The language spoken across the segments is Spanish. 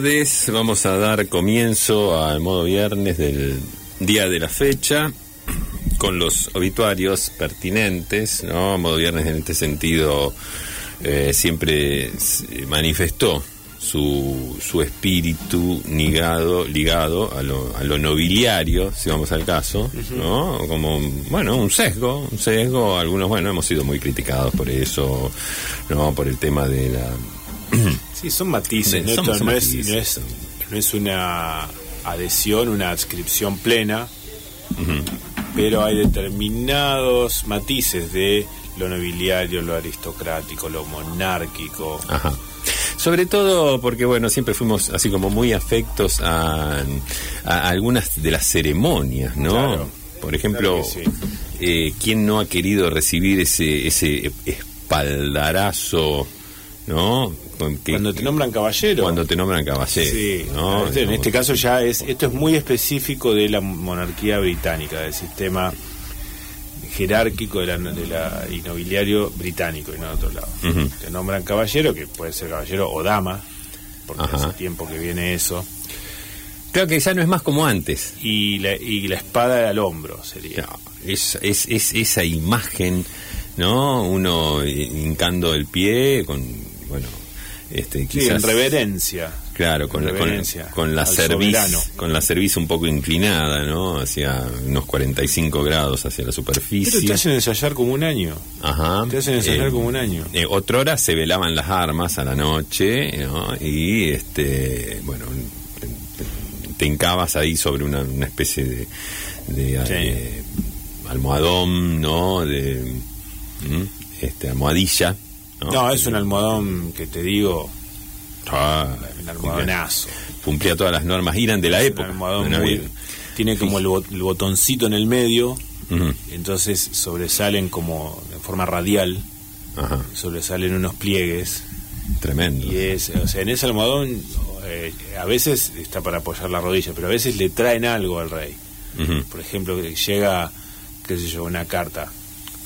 tardes. Vamos a dar comienzo al modo viernes del día de la fecha con los obituarios pertinentes, ¿no? Modo viernes en este sentido eh, siempre manifestó su, su espíritu ligado, ligado a lo, a lo nobiliario, si vamos al caso, ¿no? Como, bueno, un sesgo, un sesgo, algunos, bueno, hemos sido muy criticados por eso, ¿no? Por el tema de la... sí, son matices, ¿no? no, Es, no, es, una adhesión, una adscripción plena, pero hay determinados matices de lo nobiliario, lo aristocrático, lo monárquico. Ajá. Sobre todo porque, bueno, siempre fuimos así como muy afectos a, algunas de las ceremonias, ¿no? Por ejemplo, eh, ¿quién no ha querido recibir ese, ese espaldarazo, ¿no? Cuando te nombran caballero. Cuando te nombran caballero. Sí, este, en este caso ya es, esto es muy específico de la monarquía británica, del sistema jerárquico de la, de la y nobiliario británico y no de otro lado. Te nombran caballero, que puede ser caballero o dama, porque hace tiempo que viene eso. Claro que ya no es más como antes. Y la, y la espada al hombro sería. es, es, es, esa imagen, ¿no? Uno hincando el pie con, bueno, este, sí, en reverencia. Claro, con, la, con, la cerviz, con la cerviz un poco inclinada, ¿no? Hacia unos 45 grados hacia la superficie. Pero te hacen ensayar como un año. Ajá. Te hacen ensayar eh, como un año. Eh, otra hora se velaban las armas a la noche, ¿no? Y, este, bueno, te, hincabas ahí sobre una, especie de, de, almohadón, ¿no? De este almohadilla no, es un almohadón que te digo. Ah, un almohadonazo. Cumplía todas las normas, eran de la época. tiene como el, botoncito en el medio, entonces sobresalen como de forma radial, sobresalen unos pliegues. Tremendo. Y es, o sea, en ese almohadón eh, a veces está para apoyar la rodilla, pero a veces le traen algo al rey. Por ejemplo, llega, qué sé yo, una carta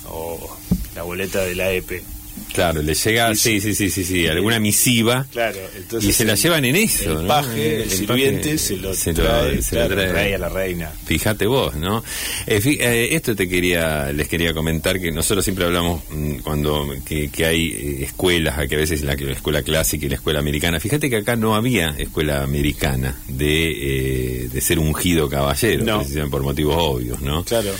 o la boleta de la EPE Claro, le llega, sí, sí, sí, sí, sí, alguna misiva. Claro, y se la llevan en eso, el Paje, el, sirviente se lo trae, a la reina. Fíjate vos, ¿no? Eh, eh, esto te quería, les quería comentar que nosotros siempre hablamos mm, cuando que, hay eh, escuelas, que a veces la, la, escuela clásica y la escuela americana. Fíjate que acá no había escuela americana de, de ser ungido caballero, por motivos obvios, ¿no? Claro.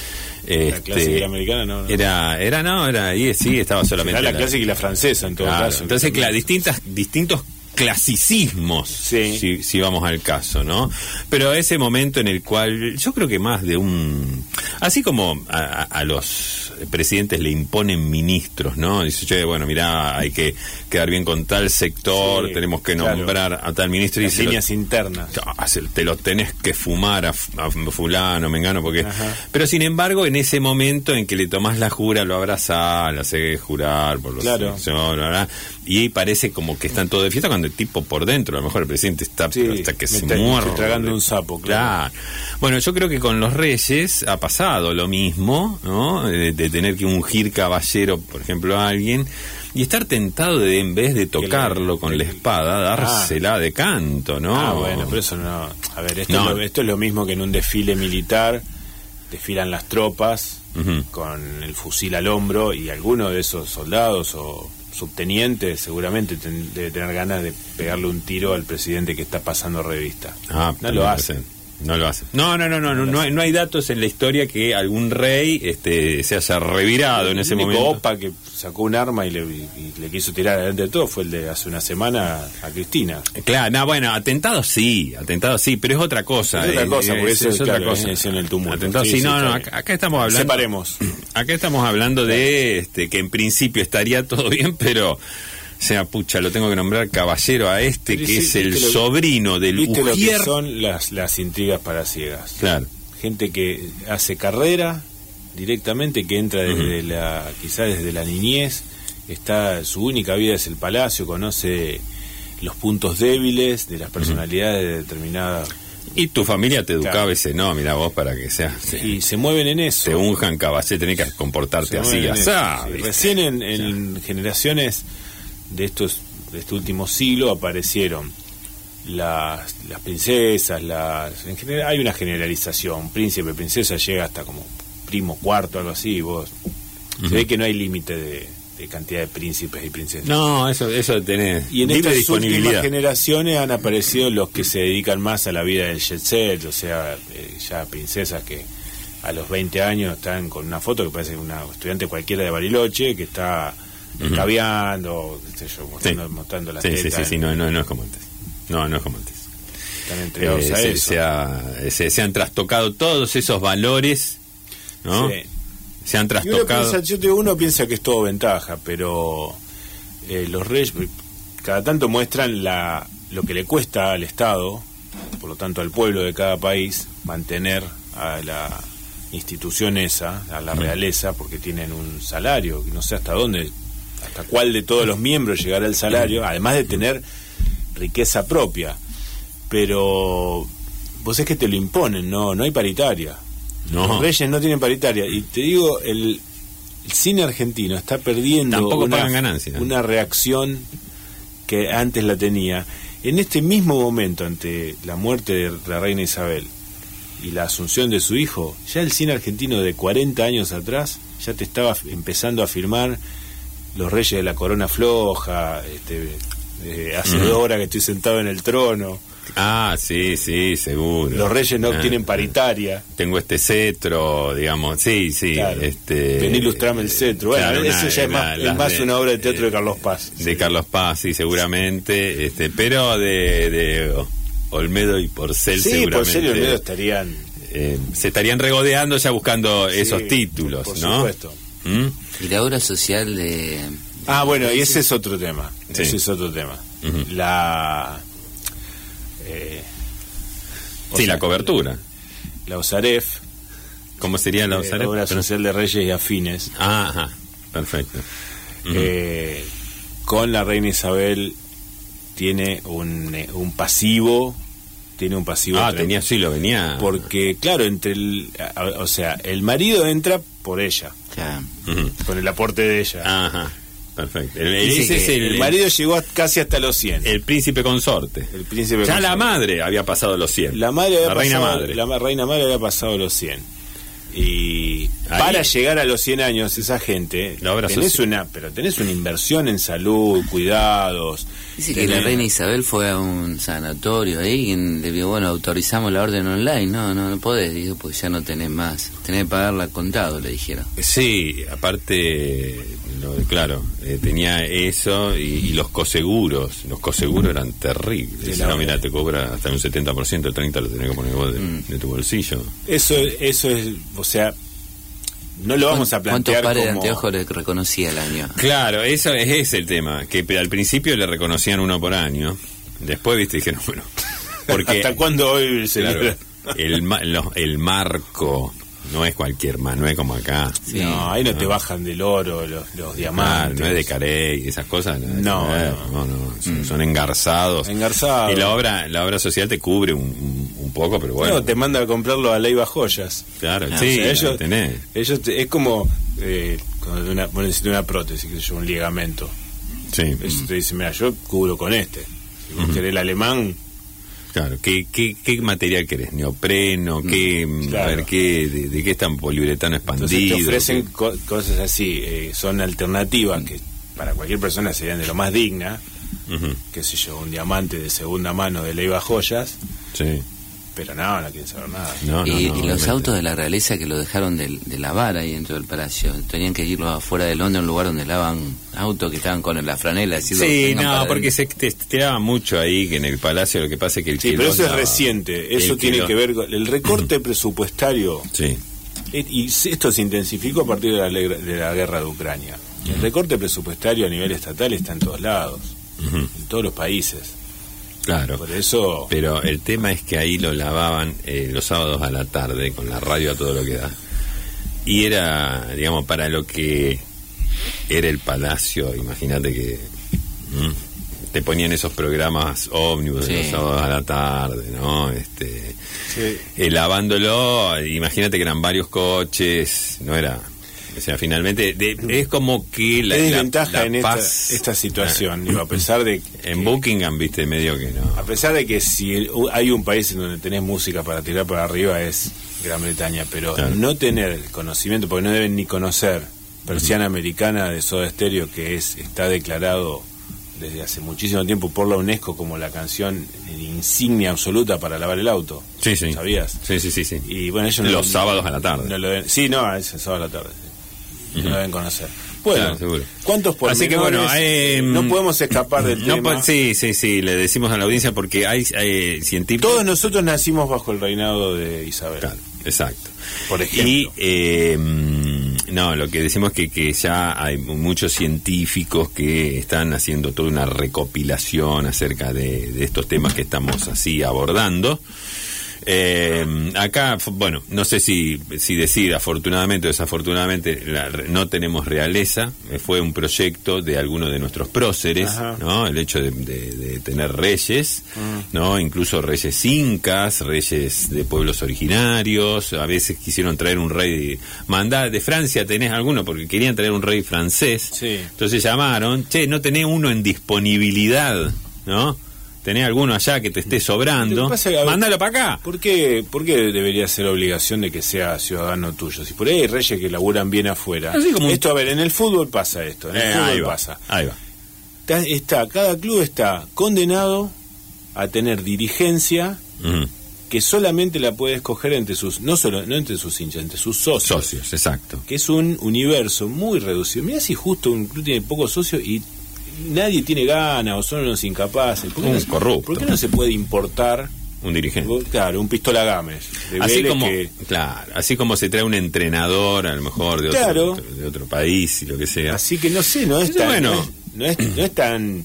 Este, la clásica americana no, Era, era, no, era ahí, sí, estaba solamente. Era la, clásica y la francesa en todo caso. Entonces, claro, distintas, distintos clasicismos, si, si, vamos al caso, ¿no? Pero ese momento en el cual yo creo que más de un... Así como a, los presidentes le imponen ministros, ¿no? Dice, che, bueno, mira, hay que quedar bien con tal sector, tenemos que nombrar a tal ministro. Las líneas internas. Te lo tenés que fumar a, fulano, mengano, porque... Pero sin embargo, en ese momento en que le tomás la jura, lo abrazás, le haces jurar por los... Claro. Y parece como que están todos de fiesta cuando el tipo por dentro, a lo mejor el presidente está hasta que se muerde. tragando un sapo, claro. Bueno, yo creo que con los reyes ha pasado lo mismo, ¿no? De, tener que ungir caballero, por ejemplo, a alguien y estar tentado de en vez de tocarlo con la espada, dársela de canto, ¿no? Ah, bueno, pero eso no. A ver, esto, Es, lo, esto es lo mismo que en un desfile militar desfilan las tropas con el fusil al hombro y alguno de esos soldados o subteniente seguramente debe tener ganas de pegarle un tiro al presidente que está pasando revista. Ah, no lo hacen. No lo hacen. No, no, no, no, no, no, hay, datos en la historia que algún rey este, se haya revirado en ese momento. Opa que sacó un arma y le, le quiso tirar adelante de todo fue el de hace una semana a Cristina. Claro, no, bueno, atentado sí, atentado sí, pero es otra cosa. Es otra cosa, porque es, es, otra cosa. en el tumulto. Atentado sí, no, no, acá, estamos hablando. Separemos. Acá estamos hablando de este, que en principio estaría todo bien, pero sea, pucha, lo tengo que nombrar caballero a este, que es el sobrino del ¿viste lo que son las, las intrigas para ciegas? Claro. Gente que hace carrera directamente, que entra desde la, quizás desde la niñez, está, su única vida es el palacio, conoce los puntos débiles de las personalidades de determinadas y tu familia te educaba ese no, mira vos para que seas. Y se mueven en eso. Te unjan caballero, tenés que comportarte así, así. Recién en generaciones de estos de este último siglo aparecieron las, las princesas, las en general hay una generalización, príncipe, princesa llega hasta como primo cuarto, algo así, vos se ve que no hay límite de, cantidad de príncipes y princesas. No, eso eso tenés. Y en estas últimas generaciones han aparecido los que se dedican más a la vida del jet set, o sea, eh, ya princesas que a los 20 años están con una foto que parece una estudiante cualquiera de Bariloche que está escabeando, mostrando, las sí, Sí, sí, sí, no, no, no es como antes. No, no es como antes. Están entregados a eh, eso. Se, han trastocado todos esos valores, ¿no? Se han trastocado. Uno piensa, uno piensa que es todo ventaja, pero eh, los reyes cada tanto muestran la, lo que le cuesta al Estado, por lo tanto al pueblo de cada país, mantener a la institución esa, a la realeza, porque tienen un salario, no sé hasta dónde, hasta cuál de todos los miembros llegará el salario, además de tener riqueza propia. Pero vos es que te lo imponen, no, no hay paritaria. Los reyes no tienen paritaria. Y te digo, el, cine argentino está perdiendo una, una reacción que antes la tenía. En este mismo momento, ante la muerte de la reina Isabel y la asunción de su hijo, ya el cine argentino de 40 años atrás ya te estaba empezando a firmar los reyes de la corona floja, este, eh, hace dos horas que estoy sentado en el trono. Ah, sí, sí, seguro. Los reyes no ah, tienen paritaria. Tengo este cetro, digamos, sí, sí. Este, Ven ilustrarme el cetro. Bueno, eso ya es más, una obra de teatro de Carlos Paz. De Carlos Paz, sí, seguramente. Este, pero de, de Olmedo y Porcel sí, seguramente. Porcel y Olmedo estarían... Eh, se estarían regodeando ya buscando esos títulos, por ¿no? supuesto. ¿Mm? Y la obra social de... Ah, bueno, y ese es otro tema. Ese es otro tema. La... Eh, sí, la cobertura. La OSAREF. ¿Cómo sería la OSAREF? obra social de Reyes y Afines. Ah, ajá, perfecto. Eh, con la reina Isabel tiene un, eh, un pasivo tiene un pasivo. Ah, tenía, sí, lo venía. Porque, claro, entre el. O sea, el marido entra por ella. Con el aporte de ella. Ajá. Perfecto. El, marido llegó casi hasta los 100. El príncipe consorte. El príncipe ya la madre había pasado los 100. La madre había la reina madre. La reina madre había pasado los 100. Y para llegar a los 100 años, esa gente, tenés una, pero tenés una inversión en salud, cuidados. Dice que la reina Isabel fue a un sanatorio ahí y le dijo, bueno, autorizamos la orden online. No, no, no podés, dijo, pues ya no tenés más. Tenés que pagarla contado, le dijeron. Sí, aparte, claro, eh, tenía eso y, los coseguros. Los coseguros eran terribles. no, mira, te cobra hasta un 70%, el 30% lo tenés que poner vos mm. de, tu bolsillo. Eso, eso es, o sea, no lo vamos a plantear ¿Cuántos pares de anteojos le reconocía el año? Claro, eso es, ese el tema, que al principio le reconocían uno por año, después viste dijeron, bueno, porque... ¿Hasta cuándo hoy se el, el marco no es cualquier más, no es como acá. no, ahí no, te bajan del oro los, diamantes. no es de carey esas cosas. No, no, no, son, engarzados. Engarzados. Y la obra, la obra social te cubre un, un, poco, pero bueno. te manda a comprarlo a Leiva Joyas. Claro, sí, ellos, tenés. ellos es como eh, cuando una, bueno, una prótesis, que un ligamento. Sí. Ellos te dicen, mira, yo cubro con este. Si vos querés el alemán, Claro, ¿qué, qué, qué material querés? ¿Neopreno? ¿Qué, mm, a ver, ¿qué, de, qué es tan poliuretano expandido? Entonces te ofrecen cosas así, eh, son alternativas que para cualquier persona serían de lo más digna, qué sé yo, un diamante de segunda mano de Leiva Joyas, sí. Pero no, no quieren saber nada. y, los autos de la realeza que lo dejaron de, de, lavar ahí dentro del palacio, tenían que irlo afuera de Londres, un lugar donde lavan autos que estaban con la franela. Sí, no, porque se tiraba mucho ahí que en el palacio lo que pasa es que el Sí, pero eso es reciente, eso tiene que ver con el recorte presupuestario. Sí. Y esto se intensificó a partir de la, de la guerra de Ucrania. El recorte presupuestario a nivel estatal está en todos lados, en todos los países. Claro. Por eso. Pero el tema es que ahí lo lavaban eh, los sábados a la tarde, con la radio a todo lo que da. Y era, digamos, para lo que era el palacio, imagínate que te ponían esos programas ómnibus los sábados a la tarde, ¿no? Este, eh, lavándolo, imagínate que eran varios coches, no era O sea, finalmente es como que la, desventaja en esta, situación, digo, a pesar de en Buckingham viste medio que no. A pesar de que si hay un país en donde tenés música para tirar para arriba es Gran Bretaña, pero no tener conocimiento, porque no deben ni conocer persiana americana de Soda Stereo que es está declarado desde hace muchísimo tiempo por la UNESCO como la canción insignia absoluta para lavar el auto. Sí, sí. ¿Sabías? Sí, sí, sí. sí. Y bueno, ellos Los sábados a la tarde. No lo sí, no, es el sábado a la tarde. No lo deben conocer. Bueno, ¿cuántos por Así que bueno, no podemos escapar del no tema. Sí, sí, sí, le decimos a la audiencia porque hay, científicos... Todos nosotros nacimos bajo el reinado de Isabel. Claro, exacto. Por ejemplo. Y eh, no, lo que decimos es que, que ya hay muchos científicos que están haciendo toda una recopilación acerca de, de estos temas que estamos así abordando. Eh, acá, bueno, no sé si, si decir afortunadamente o desafortunadamente, no tenemos realeza. Eh, fue un proyecto de algunos de nuestros próceres, ¿no? El hecho de, tener reyes, mm. ¿no? Incluso reyes incas, reyes de pueblos originarios. A veces quisieron traer un rey. Mandá de Francia, tenés alguno, porque querían traer un rey francés. Entonces llamaron, che, no tenés uno en disponibilidad, ¿no? Tenés alguno allá que te esté sobrando, mándalo para acá. ¿por qué, ¿Por qué debería ser obligación de que sea ciudadano tuyo? Si por ahí hay reyes que laburan bien afuera. esto, a ver, en el fútbol pasa esto, en el eh, fútbol pasa. Ahí va. Está, cada club está condenado a tener dirigencia que solamente la puede escoger entre sus, no solo, no entre sus hinchas, entre sus socios. Socios, exacto. Que es un universo muy reducido. Mira si justo un club tiene pocos socios y nadie tiene ganas o son unos incapaces. ¿Por qué, no, corrupto. ¿Por qué no se puede importar un dirigente. Claro, un pistola Gámez. así como, claro, así como se trae un entrenador, a lo mejor de, otro, de otro país y lo que sea. Así que no sé, no es tan, bueno, no es, no es tan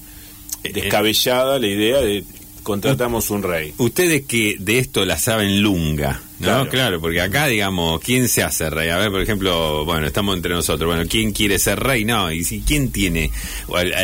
eh, descabellada la idea de contratamos un rey. Ustedes que de esto la saben lunga, ¿no? Claro. porque acá, digamos, ¿quién se hace rey? A ver, por ejemplo, bueno, estamos entre nosotros, bueno, ¿quién quiere ser rey? No, y si quién tiene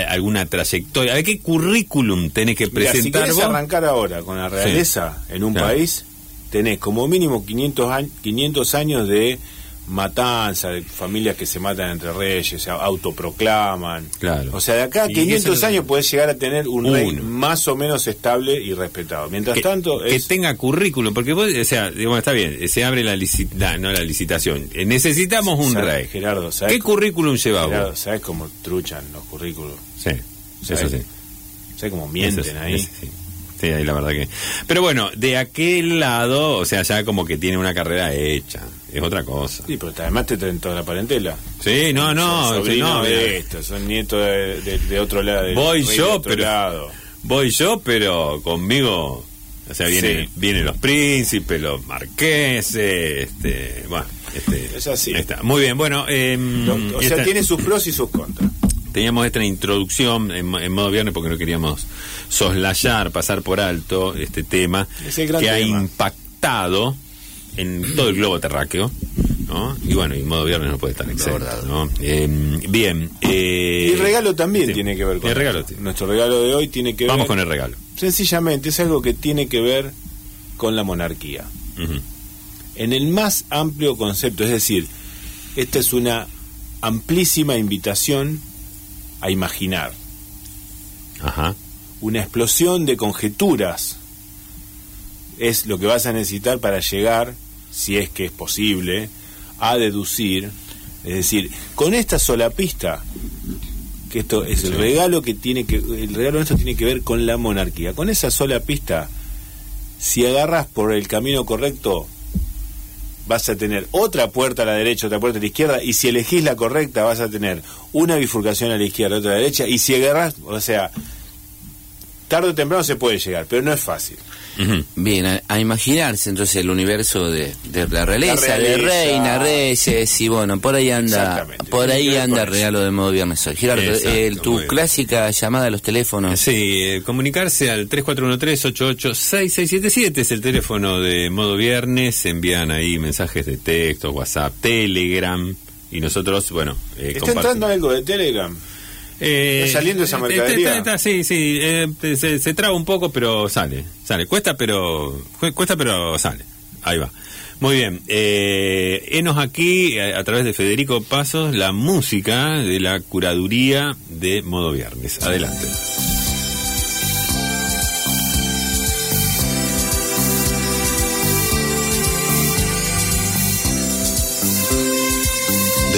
alguna trayectoria, a ver, ¿qué currículum tenés que presentar si arrancar ahora con la realeza en un país, tenés como mínimo 500, 500 años de matanza, de familias que se matan entre reyes, se autoproclaman. Claro. O sea, de acá a 500 años puedes llegar a tener un rey más o menos estable y respetado. Mientras tanto... Que tenga currículum, porque vos, o sea, digamos, está bien, se abre la, licitación, no la licitación. Eh, necesitamos un rey. Gerardo, ¿Qué currículum lleva Gerardo, ¿sabes cómo truchan los currículos? Sí, eso sí. ¿Sabes cómo mienten ahí? Sí, ahí la verdad que. Pero bueno, de aquel lado, o sea, ya como que tiene una carrera hecha. Es otra cosa. Sí, pero además te traen toda la parentela. Sí, no, no. Son no, de esto, son nietos de, otro lado. Voy yo, pero. Voy yo, pero conmigo. O sea, vienen, vienen los príncipes, los marqueses, este, bueno, este, es así. Está. Muy bien, bueno. Eh, o sea, tiene sus pros y sus contras teníamos esta introducción en, modo viernes porque no queríamos soslayar, pasar por alto este tema que ha impactado en todo el globo terráqueo. ¿no? Y bueno, y modo viernes no puede estar exento. ¿no? Em, bien. Eh, y el regalo también tiene que ver con el regalo. Nuestro regalo de hoy tiene que Vamos ver. con el regalo. Sencillamente es algo que tiene que ver con la monarquía. En el más amplio concepto, es decir, esta es una amplísima invitación a imaginar. Ajá. Una explosión de conjeturas es lo que vas a necesitar para llegar, si es que es posible, a deducir. Es decir, con esta sola pista, que esto es el regalo que tiene que, el regalo de esto tiene que ver con la monarquía. Con esa sola pista, si agarras por el camino correcto, vas a tener otra puerta a la derecha, otra puerta a la izquierda, y si elegís la correcta vas a tener una bifurcación a la izquierda, otra a la derecha, y si agarras, o sea, tarde o temprano se puede llegar, pero no es fácil. Bien, a, imaginarse entonces el universo de, la, realeza, de reina, reyes, y bueno, por ahí anda, por ahí anda el regalo de modo viernes hoy. Gerardo, tu clásica llamada a los teléfonos. Sí, eh, comunicarse al 3413-886677 es el teléfono de modo viernes, envían ahí mensajes de texto, WhatsApp, Telegram, y nosotros, bueno, eh, ¿Está entrando algo de Telegram? Eh, saliendo esa mercadería. sí, sí, eh, se, traba un poco, pero sale, sale. Cuesta, pero cuesta, pero sale. Ahí va. Muy bien, eh, enos aquí a, través de Federico Pasos la música de la curaduría de Modo Viernes. Adelante.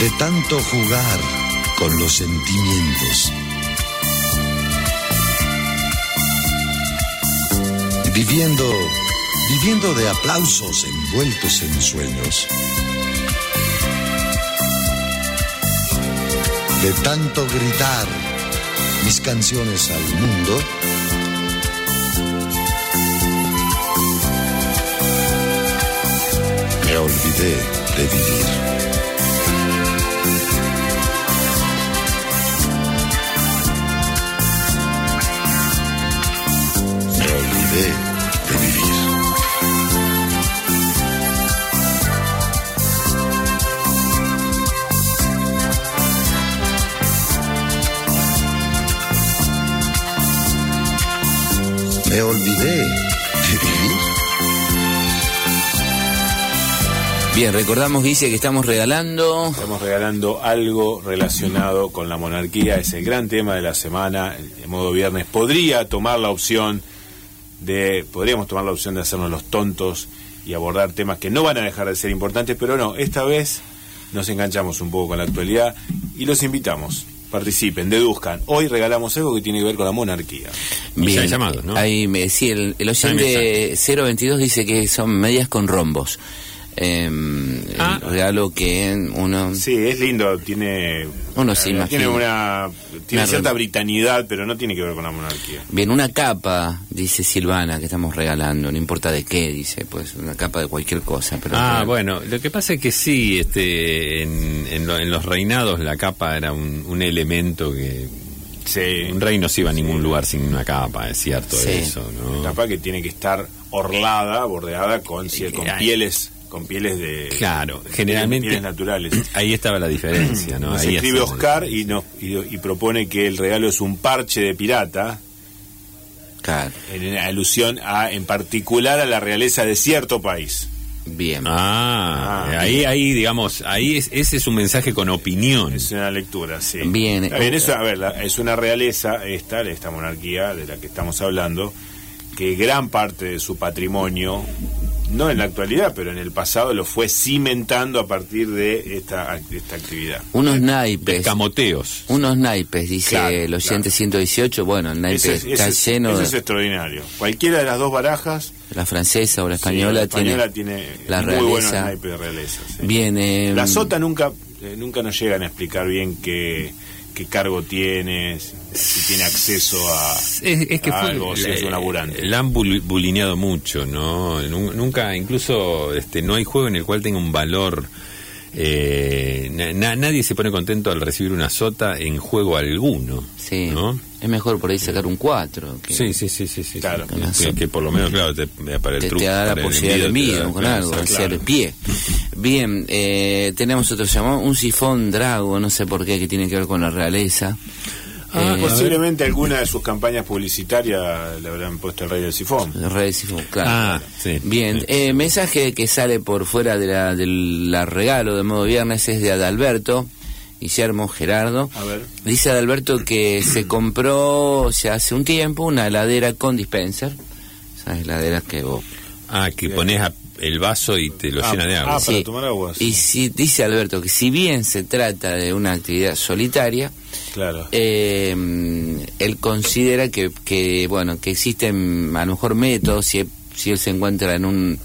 De tanto jugar con los sentimientos. Viviendo viviendo de aplausos envueltos en sueños. De tanto gritar mis canciones al mundo, me olvidé de vivir. Me olvidé de vivir. Bien, recordamos, Guille, que estamos regalando... Estamos regalando algo relacionado con la monarquía, es el gran tema de la semana, de modo viernes. Podría tomar la opción de... Podríamos tomar la opción de hacernos los tontos y abordar temas que no van a dejar de ser importantes, pero no, esta vez nos enganchamos un poco con la actualidad y los invitamos participen, deduzcan. Hoy regalamos algo que tiene que ver con la monarquía. Bien, Ahí me, sí, el, el oyente 022 dice que son medias con rombos. Eh, ah. regalo que uno sí es lindo tiene uno tiene una tiene cierta britanidad pero no tiene que ver con la monarquía. Bien una capa dice Silvana que estamos regalando no importa de qué dice pues una capa de cualquier cosa pero ah bueno lo que pasa es que sí este en, en, los reinados la capa era un, elemento que Sí. Un rey no se iba a ningún lugar sin una capa, es cierto eso, ¿no? Una capa que tiene que estar orlada, bordeada con, con pieles con pieles de claro generalmente naturales. ahí estaba la diferencia no ahí escribe Oscar y, no, y, propone que el regalo es un parche de pirata. Claro. en alusión a en particular a la realeza de cierto país. Bien. Ah, ah ahí ahí digamos ahí es, ese es un mensaje con opinión. Es una lectura sí. Bien, bien eso a ver es una realeza esta esta monarquía de la que estamos hablando que gran parte de su patrimonio no en la actualidad, pero en el pasado lo fue cimentando a partir de esta, esta actividad. Unos naipes. Camoteos. Unos naipes, dice el oyente 118. Bueno, el naipe está lleno. Eso es extraordinario. Cualquiera de las dos barajas. La francesa o la española, la española tiene, la muy buenos naipes de realeza. Bien. Eh, la sota nunca, eh, nunca nos llegan a explicar bien qué qué cargo tiene, si tiene acceso a, es, que algo, si es un laburante. La han bulineado mucho, ¿no? Nunca, incluso este, no hay juego en el cual tenga un valor. Eh, nadie se pone contento al recibir una sota en juego alguno. Sí. ¿no? Es mejor por ahí sacar un 4. Sí, sí, sí, sí, Claro. Que, por lo menos, claro, te, para el te, te da la posibilidad de envío con algo, hacer pie. Bien, eh, tenemos otro llamado, un sifón drago, no sé por qué, que tiene que ver con la realeza. Ah, eh, posiblemente alguna de sus campañas publicitarias le habrán puesto el rey del sifón. El rey del sifón, claro. Ah, sí. Bien, eh, mensaje que sale por fuera de la, del regalo de modo viernes es de Adalberto. Guillermo Gerardo. A ver. Dice Adalberto que se compró ya hace un tiempo una heladera con dispenser. Esas heladeras que vos. Ah, que pones el vaso y te lo ah, llena de agua. Ah, para tomar agua. Y si, dice Alberto que si bien se trata de una actividad solitaria, claro. Eh, él considera que, que, bueno, que existen a lo mejor métodos si, si él se encuentra en un,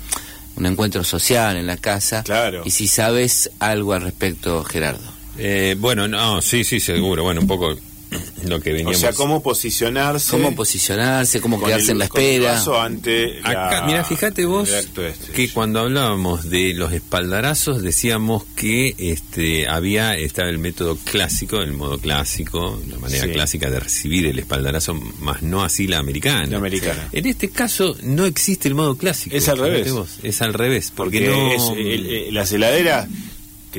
un encuentro social en la casa. Claro. Y si sabes algo al respecto, Gerardo. Eh, bueno, no, sí, sí, seguro. Bueno, un poco lo que veníamos. O sea, cómo posicionarse. Cómo posicionarse, cómo quedarse en la espera. ante mira, fíjate vos este. que cuando hablábamos de los espaldarazos decíamos que este había estaba el método clásico, el modo clásico, la manera clásica de recibir el espaldarazo, más no así la americana. La americana. En este caso no existe el modo clásico. Es al revés. es al revés, porque, no... las heladeras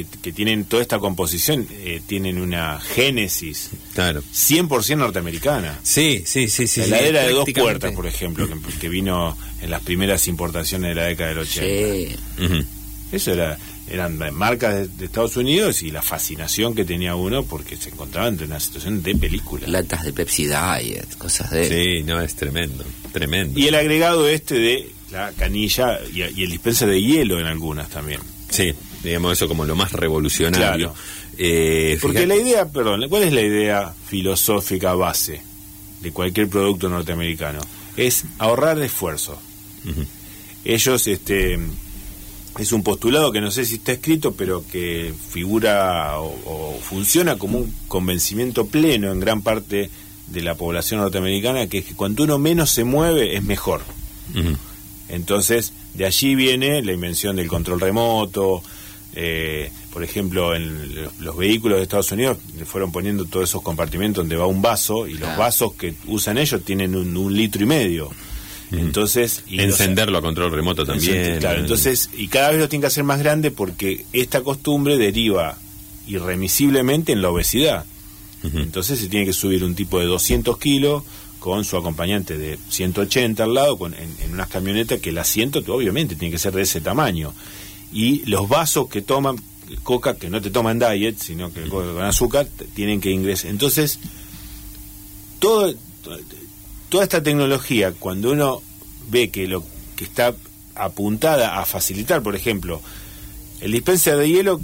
que, tienen toda esta composición eh, tienen una génesis claro 100% norteamericana. Sí, sí, sí, sí. La heladera de dos puertas, por ejemplo, que, vino en las primeras importaciones de la década del 80. Sí. Eso era eran marcas de, Estados Unidos y la fascinación que tenía uno porque se encontraba en una situación de película. Latas de Pepsi Diet, cosas de... Sí, no, es tremendo, tremendo. Y el agregado este de la canilla y, y el dispenser de hielo en algunas también. Sí, digamos eso como lo más revolucionario. Eh, Porque la idea, perdón, ¿cuál es la idea filosófica base de cualquier producto norteamericano? Es ahorrar esfuerzo. Ellos, este, es un postulado que no sé si está escrito, pero que figura o, funciona como un convencimiento pleno en gran parte de la población norteamericana, que es que cuando uno menos se mueve es mejor. Entonces, de allí viene la invención del control remoto, eh, por ejemplo, en los, vehículos de Estados Unidos fueron poniendo todos esos compartimentos donde va un vaso y los vasos que usan ellos tienen un, litro y medio. Entonces, encenderlo a control remoto también. Claro, entonces, y cada vez lo tiene que hacer más grande porque esta costumbre deriva irremisiblemente en la obesidad. Entonces se tiene que subir un tipo de 200 kilos con su acompañante de 180 al lado, con, en, en unas camionetas que el asiento obviamente tiene que ser de ese tamaño y los vasos que toman coca, que no te toman diet, sino que con azúcar, tienen que ingresar. Entonces, todo, toda esta tecnología, cuando uno ve que lo que está apuntada a facilitar, por ejemplo, el dispenser de hielo,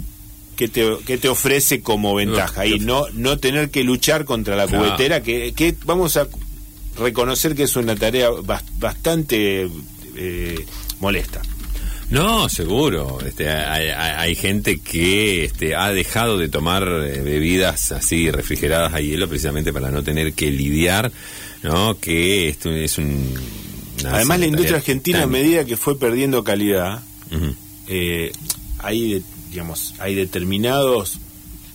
que te, que te ofrece como ventaja? y no, no tener que luchar contra la cubetera, que, que vamos a reconocer que es una tarea bastante eh, molesta. No, seguro. Este, hay, gente que este, ha dejado de tomar eh, bebidas así refrigeradas a hielo precisamente para no tener que lidiar, ¿no? Que esto es un... Además, la industria argentina, a medida que fue perdiendo calidad, eh, hay, digamos, hay determinados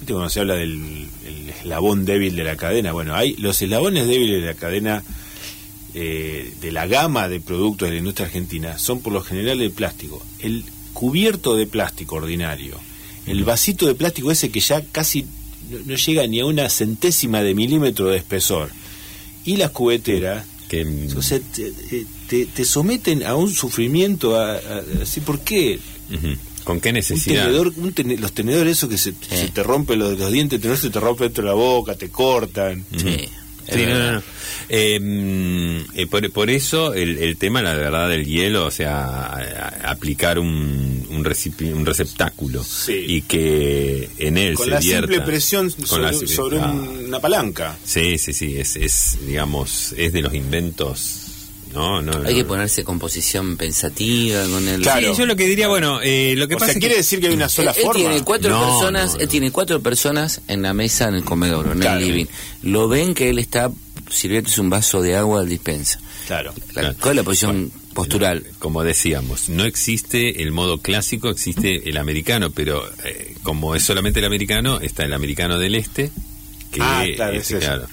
cuando se habla del eslabón débil de la cadena, bueno, hay los eslabones débiles de la cadena eh, de la gama de productos de la industria argentina son por lo general de plástico. El cubierto de plástico ordinario, el vasito de plástico ese que ya casi no, llega ni a una centésima de milímetro de espesor, y las cubeteras, que te, someten a un sufrimiento, así, ¿por qué? ¿Con qué necesidad? los tenedores esos que se, te rompen los, los dientes, se te rompe dentro de la boca, te cortan. Sí. Em, eh, por, eso el, tema, la verdad, del hielo, o sea, aplicar un, un, un receptáculo y que en él con se la simple presión sobre, una palanca. Sí, sí, sí, es, es, digamos, es de los inventos no, no, hay que ponerse composición pensativa con el. Claro. Sí, yo lo que diría, bueno, eh, lo que pasa quiere decir que hay una sola forma. Tiene cuatro personas, él tiene cuatro personas en la mesa en el comedor, en el living. Lo ven que él está sirviéndose un vaso de agua al dispensa. Claro. ¿Cuál es la posición postural? como decíamos, no existe el modo clásico, existe el americano, pero eh, como es solamente el americano, está el americano del este, que ah, claro, es claro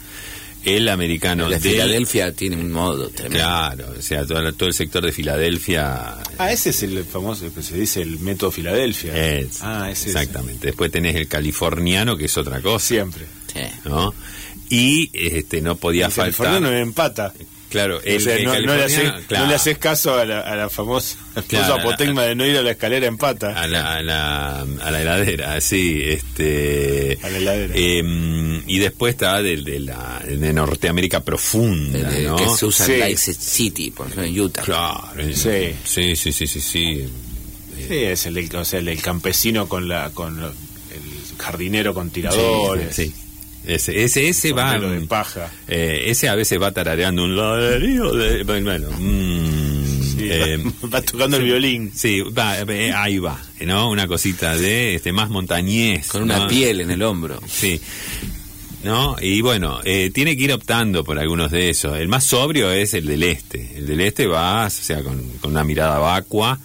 el americano de Filadelfia tiene un modo tremendo. Claro, o sea, todo, todo, el sector de Filadelfia. Ah, ese es el famoso que se dice el método Filadelfia. ah, ese Exactamente. Después tenés el californiano, que es otra cosa. Siempre. Sí. ¿No? Y este no podía el faltar. Californiano empata. Claro, el, no, le haces, caso a la, famosa, apotecma de no ir a la escalera en pata. A la, a la, a la heladera, sí. Este, a la heladera. Em, y después está de, de, la de Norteamérica profunda, ¿no? Que se usa en City, por ejemplo, en Utah. Claro, sí. Sí, sí, sí, sí, sí. Sí, es el, o sea, el, campesino con la con el jardinero con tiradores. sí. Ese, ese, ese va. De paja. Eh, ese a veces va tarareando un ladrillo de. Bueno, mm, eh, va, tocando el violín. Sí, va, eh, ahí va, ¿no? Una cosita de este más montañés. Con una piel en el hombro. Sí. ¿no? Y bueno, eh, tiene que ir optando por algunos de esos. El más sobrio es el del este. El del este vas, o sea, con, con una mirada vacua,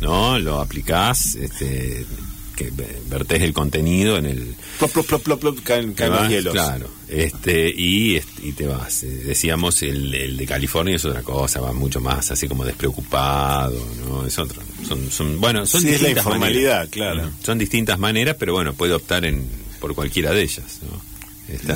¿no? Lo aplicás, este, que vertés el contenido en el plop plop plop plop, caen, hielos claro este y, y te vas. Eh, decíamos el, el, de California es otra cosa va mucho más así como despreocupado no es otro. Son, son bueno son distintas la informalidad claro. Son distintas maneras pero bueno puede optar en por cualquiera de ellas ¿no?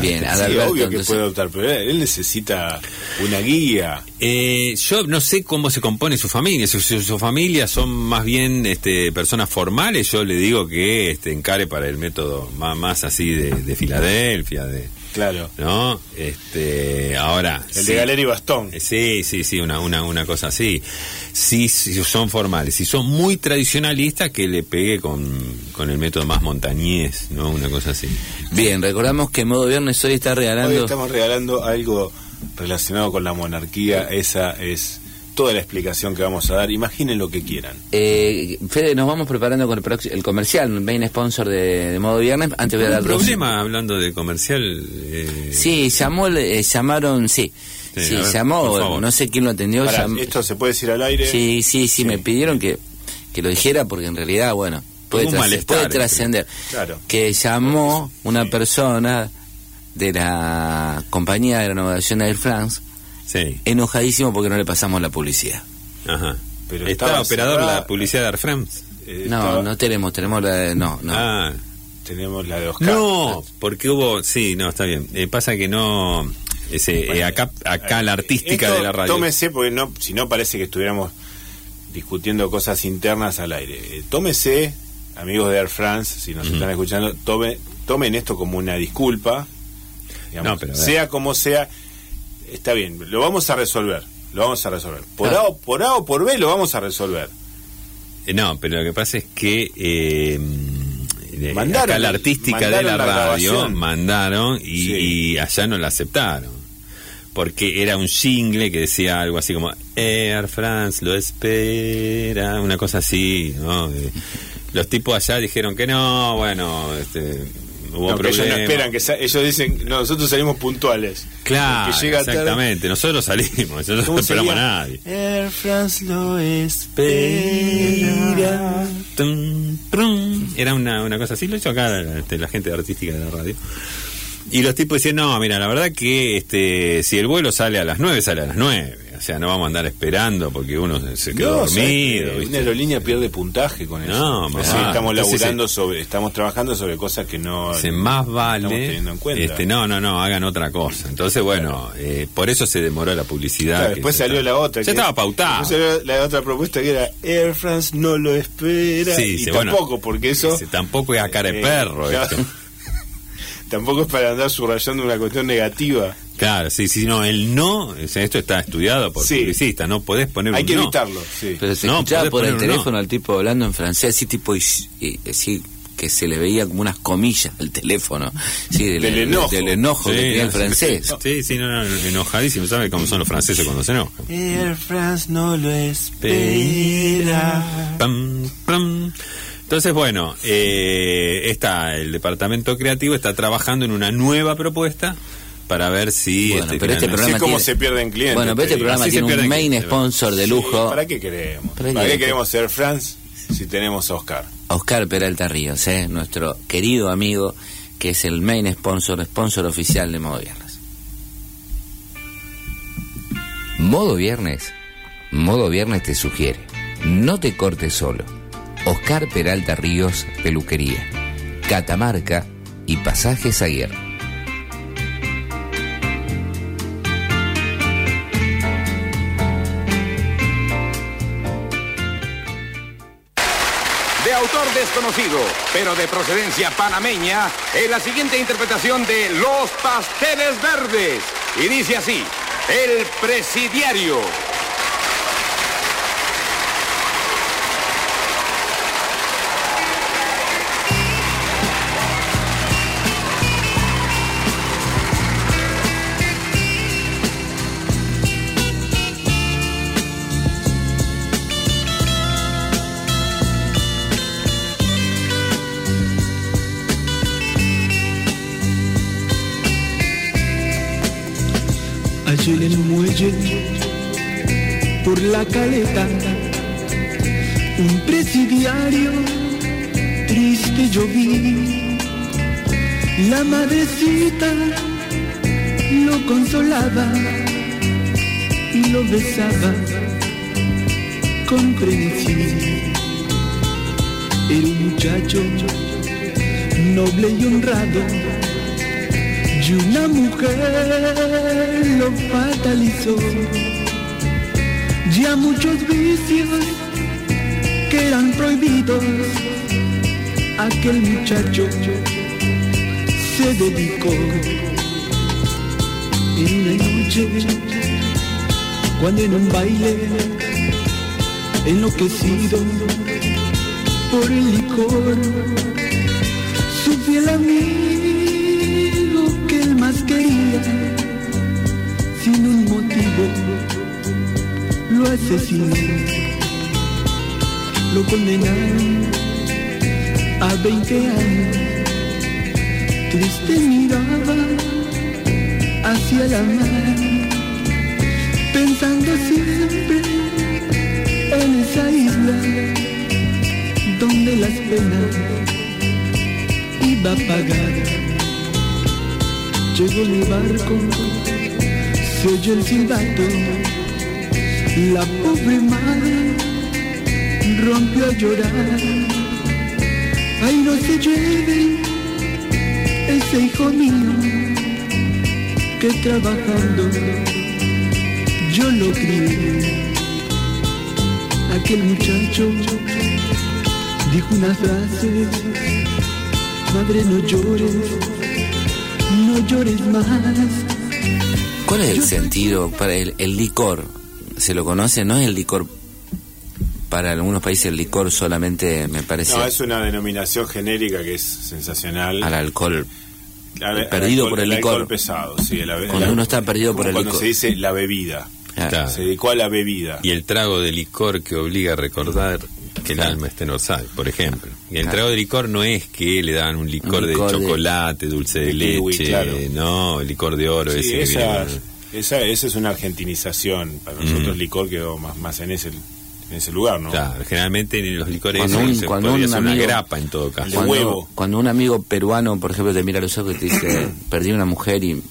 Bien, obvio que puede optar, pero él necesita una guía. Eh, yo no sé cómo se compone su familia. Si su, familia son más bien este, personas formales, yo le digo que este, encare para el método más, más así de, de Filadelfia, de Claro. ¿No? Este, ahora. El de Galera y Bastón. Eh, sí, sí, sí, una, una, una cosa así. Sí, sí, son formales. Si son muy tradicionalistas, que le pegue con, con el método más montañés, ¿no? Una cosa así. Bien, recordamos que Modo Viernes hoy está regalando. Hoy estamos regalando algo relacionado con la monarquía. Esa es toda la explicación que vamos a dar. Imaginen lo que quieran. Eh, Fede, nos vamos preparando con el, comercial, main sponsor de, Modo Viernes. Antes voy a dar ¿Un problema hablando de comercial? Eh... Sí, llamó, eh, llamaron, sí. Sí, llamó, no sé quién lo atendió. ¿Esto se puede decir al aire? Sí, sí, sí, me pidieron que, que lo dijera porque en realidad, bueno, puede, puede trascender. Claro. Que llamó una persona de la compañía de renovación Air France enojadísimo porque no le pasamos la publicidad. Ajá. Pero ¿Estaba operador la publicidad de Air France? Eh, no, no tenemos, tenemos la de... No, no. Ah. Tenemos la de Oscar. No, porque hubo... Sí, no, está bien. Eh, pasa que no... Ese, eh, acá, acá la artística de la radio. Tómese, porque no, si no parece que estuviéramos discutiendo cosas internas al aire. tómese, amigos de Air France, si nos están escuchando, tome, tomen esto como una disculpa. no, pero sea como sea, está bien, lo vamos a resolver, lo vamos a resolver. Por, ah. A, por A o por B lo vamos a resolver. Eh, no, pero lo que pasa es que eh, mandaron, la artística de la, radio mandaron y, allá no la aceptaron. Porque era un jingle que decía algo así como Air France lo espera, una cosa así, ¿no? Eh, los tipos allá dijeron que no, bueno, este, ellos no esperan, que ellos dicen, nosotros salimos puntuales. Claro, exactamente, nosotros salimos, nosotros no esperamos a nadie. Air France lo espera. Era una, una cosa así, lo hizo acá este, la gente artística de la radio. Y los tipos decían, no, mira, la verdad que este si el vuelo sale a las 9, sale a las 9. O sea, no vamos a andar esperando porque uno se quedó dormido. Una aerolínea pierde puntaje con eso. No, estamos laburando sobre, estamos trabajando sobre cosas que no se más vale en cuenta. Este, no, no, no, hagan otra cosa. Entonces, bueno, eh, por eso se demoró la publicidad. después salió la otra. Ya estaba pautada. Después salió la otra propuesta que era Air France no lo espera. Sí, y tampoco, porque eso. tampoco es a cara de eh, perro. esto. tampoco es para andar subrayando una cuestión negativa. Claro, sí, sí, no, el no, esto está estudiado por sí. publicista, no podés poner Hay que evitarlo, sí. Pero se escuchaba por el teléfono al tipo hablando en francés, así tipo, y, así que se le veía como unas comillas al teléfono, sí, del, enojo, del enojo que tenía el francés. Sí, sí, no, no, enojadísimo, ¿sabe cómo son los franceses cuando se enojan? Air France no lo espera. Pam, pam. Entonces, bueno, eh, está el departamento creativo está trabajando en una nueva propuesta para ver si bueno, este, pero este programa cómo se pierden clientes. Bueno, pero este programa tiene un main sponsor de lujo. ¿Para qué queremos? ¿Para, qué queremos ser France si tenemos a Oscar? Oscar Peralta Ríos, ¿eh? nuestro querido amigo que es el main sponsor, sponsor oficial de Modo Viernes. Modo Viernes. Modo Viernes te sugiere, no te cortes solo Oscar Peralta Ríos, Peluquería, Catamarca y Pasajes Aguirre. De autor desconocido, pero de procedencia panameña, en la siguiente interpretación de Los Pasteles Verdes. Y dice así, El Presidiario. Por la caleta, un presidiario triste yo vi. La madrecita lo consolaba y lo besaba comprensible. Era un muchacho noble y honrado y una mujer lo fatalizó. Ya muchos vicios que eran prohibidos, aquel muchacho se dedicó. En una noche, cuando en un baile, enloquecido por el licor, su fiel amigo lo lo condenaron a 20 años, triste miraba hacia la mar, pensando siempre en esa isla donde las penas iba a pagar. Llegó mi barco, se oyó el silbato, la pobre madre rompió a llorar. Ay, no se lleve ese hijo mío que trabajando yo lo crié. Aquel muchacho dijo una frase, madre no llores, no llores más. ¿Cuál es el sentido para el, el licor? ¿Se lo conoce? ¿No es el licor para algunos países el licor solamente me parece. No, es una denominación genérica que es sensacional. Al alcohol. perdido por el, licor. Alcohol pesado, sí. cuando uno está perdido por el cuando licor. se dice la bebida. Se dedicó a la bebida. Y el trago de licor que obliga a recordar que el alma está en Orsay, por ejemplo. Y el trago de licor no es que le dan un licor, de chocolate, dulce de, leche, no, el licor de oro. ese esa, esa, esa, es una argentinización. Para nosotros el licor quedó más, más en ese en ese lugar, ¿no? Claro, generalmente en los licores cuando un, se cuando un amigo, una grapa en todo caso. Cuando, huevo. cuando un amigo peruano, por ejemplo, te mira a los ojos y te dice, perdí una mujer y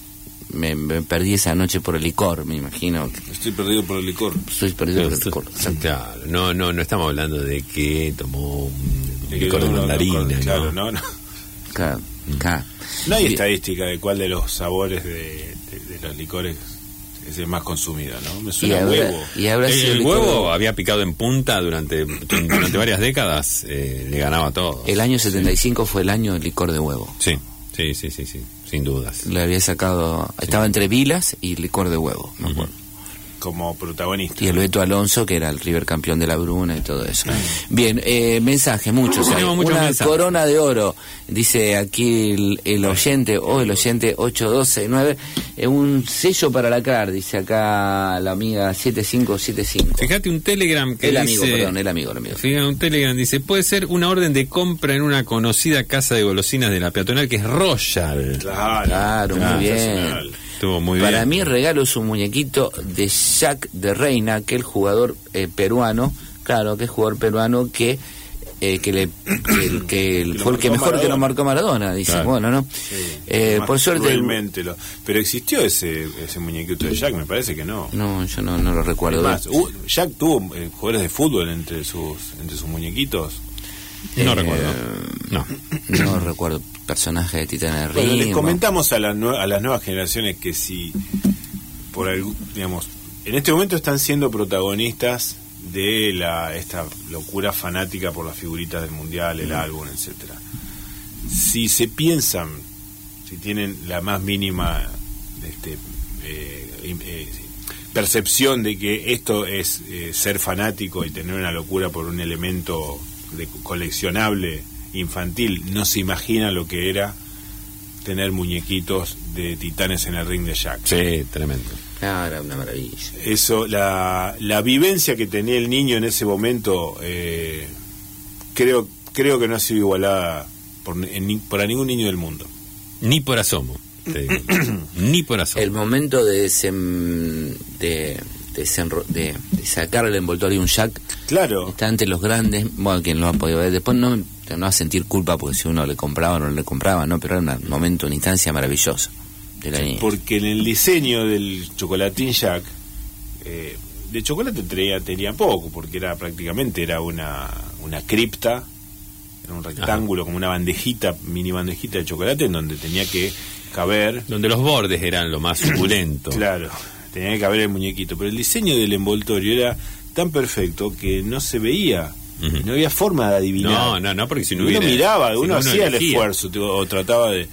me, perdí esa noche por el licor, me imagino. Estoy perdido por el licor. Estoy perdido por el licor. Claro, no, no, no estamos hablando de que tomó un licor de mandarina. claro, no, no. Claro, claro. No hay estadística de cuál de los sabores de, de los licores es el más consumido, ¿no? Me suena y huevo. Y el, huevo había picado en punta durante, durante varias décadas, eh, le ganaba todo. El año 75 fue el año del licor de huevo. Sí, sí, sí, sí, sí, sin dudas. Le había sacado, estaba entre vilas y licor de huevo, me acuerdo como protagonista. Y el Beto Alonso, que era el River campeón de la Bruna y todo eso. Bien, eh, mensaje, muchos. una corona de oro, dice aquí el, oyente, o el oyente 8269, eh, un sello para la CAR, dice acá la amiga 7575. Fíjate un telegram que el dice... amigo, perdón, el amigo, el amigo. Fíjate un telegram, dice, puede ser una orden de compra en una conocida casa de golosinas de la peatonal que es Royal. Claro, claro, muy bien. Para mí regalo es un muñequito de Jack de Reina, aquel jugador eh, peruano, claro, que es jugador peruano que eh, que le que, fue el que mejor que lo marcó Maradona dice. Bueno no eh, por suerte pero existió ese ese muñequito de Jack me parece que no. No yo no, no lo recuerdo. Más, Jack tuvo jugadores de fútbol entre sus entre sus muñequitos no recuerdo. No. no recuerdo. Personaje de Titán de les comentamos a, las a las nuevas generaciones que si, por algún, digamos, en este momento están siendo protagonistas de la esta locura fanática por las figuritas del mundial, el álbum, etcétera. Si se piensan, si tienen la más mínima este, eh, eh, percepción de que esto es eh, ser fanático y tener una locura por un elemento de coleccionable infantil no se imagina lo que era tener muñequitos de titanes en el ring de Jack. Sí, tremendo. Ah, era una maravilla. Eso, la, la vivencia que tenía el niño en ese momento, eh, creo, creo que no ha sido igualada por, por a ningún niño del mundo. Ni por asomo. Ni por asomo. El momento de, de, de, sacar el envoltorio un jack. Claro. Está entre los grandes. Bueno, quien lo ha podido ver. Después no, no va a sentir culpa porque si uno le compraba o no le compraba, ¿no? Pero era un momento, una instancia maravillosa. porque en el diseño del chocolatín jack. Eh, de chocolate tenía, tenía poco, porque era prácticamente era una, una cripta era un rectángulo como una bandejita, mini bandejita de chocolate en donde tenía que caber. Donde los bordes eran lo más suculento. claro, tenía que caber el muñequito. Pero el diseño del envoltorio era tan perfecto que no se veía. No había forma de adivinar. No, no, no, porque si no uno miraba, uno, hacía el esfuerzo o trataba de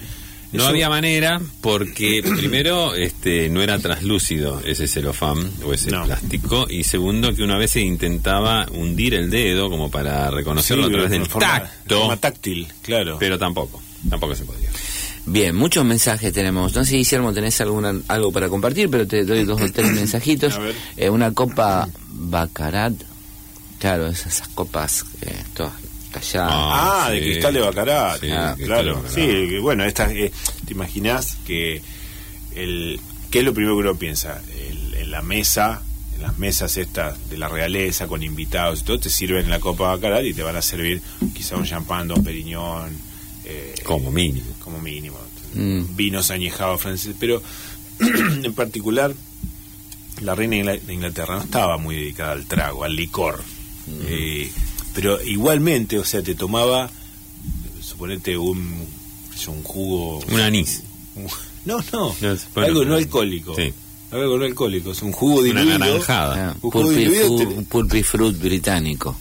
no había manera porque primero este no era traslúcido ese celofán o ese plástico y segundo que una vez se intentaba hundir el dedo como para reconocerlo a través del tacto. Forma táctil, claro. Pero tampoco, tampoco se podía. Bien, muchos mensajes tenemos. No sé, Guillermo, tenés alguna, algo para compartir, pero te doy dos o tres mensajitos. Eh, una copa Bacarat. Claro, esas, copas eh, todas Ah, de cristal de Bacarat. Ah, claro. Sí, bueno, esta, eh, ¿te imaginas que el qué es lo primero que uno piensa? en la mesa, en las mesas estas de la realeza con invitados y todo, te sirven la copa Bacarat y te van a servir quizá un champán, dos periñón. Eh, como mínimo. Como mínimo. Mm. Vinos añejados franceses. Pero en particular, la reina de Inglaterra no estaba muy dedicada al trago, al licor. Mm. Eh, pero igualmente, o sea, te tomaba, suponete un, un jugo... Un anís. no, no, algo no alcohólico. Sí. Algo no alcohólico, es un jugo diluido. Una naranjada. Ah, un pulpi, fruit británico.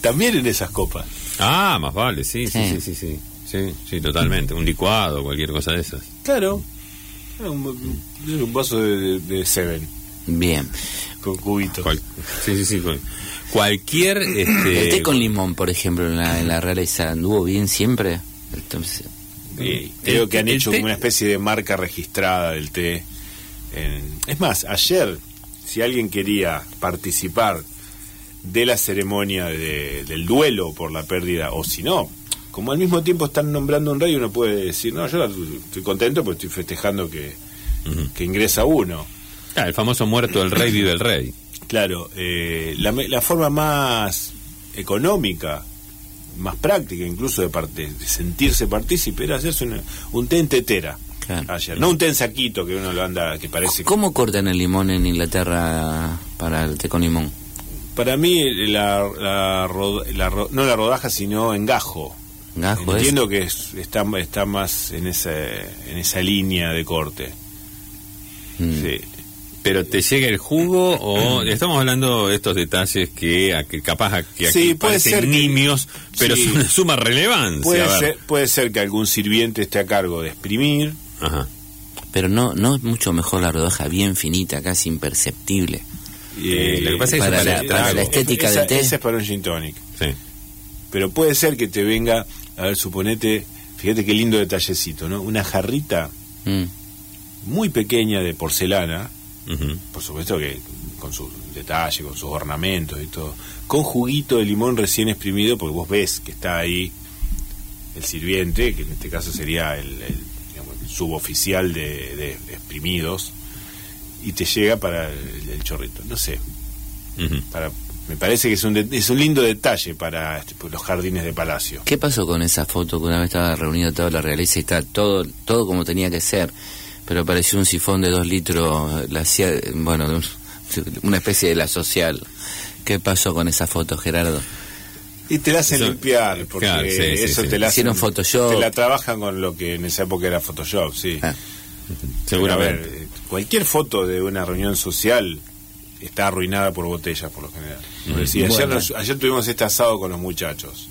También en esas copas. Ah, más vale, sí, sí, sí, sí, sí, sí, totalmente. Un licuado, cualquier cosa de esas. Claro. Un, un vaso de, de, Seven. Bien. Con cubitos. sí, sí, sí. Cualquier... Este... El té con limón, por ejemplo, en la, en la realeza, ¿anduvo bien siempre? Entonces... creo que han hecho una especie de marca registrada del té. Es más, ayer, si alguien quería participar de la ceremonia de, del duelo por la pérdida, o si no, como al mismo tiempo están nombrando un rey, uno puede decir, no, yo estoy contento porque estoy festejando que, que ingresa uno. Ah, el famoso muerto del rey vive el rey. Claro, eh, la, forma más económica, más práctica incluso de, parte, de sentirse partícipe era hacerse un té en tetera. Ayer. No un té en saquito que uno lo anda, que parece... ¿Cómo cortan el limón en Inglaterra para el té con limón? Para mí, la, no la rodaja, sino en gajo. ¿Gajo Entiendo que está, está más en esa, en esa línea de corte. Mm. Sí pero te llega el jugo o estamos hablando de estos detalles que, que capaz que aquí puede parecen nimios, pero son de suma relevancia. Puede ser, puede ser que algún sirviente esté a cargo de exprimir. Pero no, no es mucho mejor la rodaja bien finita, casi imperceptible. Eh, lo que pasa es para, la, para la, estética del té. Es para un gin tonic. Sí. Pero puede ser que te venga, a ver, suponete, fíjate qué lindo detallecito, ¿no? Una jarrita mm. muy pequeña de porcelana, por supuesto que con su detalle, con sus ornamentos y todo, con juguito de limón recién exprimido, porque vos ves que está ahí el sirviente, que en este caso sería el, suboficial de, exprimidos, y te llega para el, chorrito. No sé. para, me parece que es un, es un lindo detalle para este, pues, los jardines de palacio. ¿Qué pasó con esa foto que una vez estaba reunida toda la realeza y está todo, todo como tenía que ser? pero apareció un sifón de dos litros, la hacía, bueno, una especie de la social. ¿Qué pasó con esa foto, Gerardo? Y te la hacen limpiar, porque eso te la hacen, Photoshop. Te la trabajan con lo que en esa época era Photoshop, sí. Ah. Seguramente. cualquier foto de una reunión social está arruinada por botellas, por lo general. ayer, ayer tuvimos este asado con los muchachos.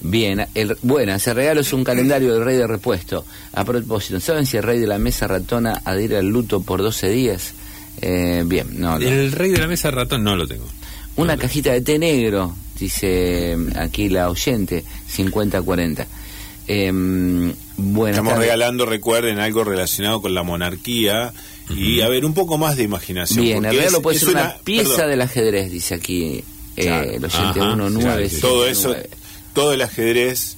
Bien, el, bueno, ese regalo es un calendario del rey de repuesto. A propósito, ¿saben si el rey de la mesa ratona adhiere al luto por 12 días? Eh, bien, no, El rey de la mesa ratón no lo tengo. Una cajita de té negro, dice aquí la oyente, 50-40. Eh, Estamos regalando, recuerden, algo relacionado con la monarquía y a ver, un poco más de imaginación. Bien, el regalo puede ser una, pieza del ajedrez, dice aquí eh, el oyente 19. todo eso todo el ajedrez,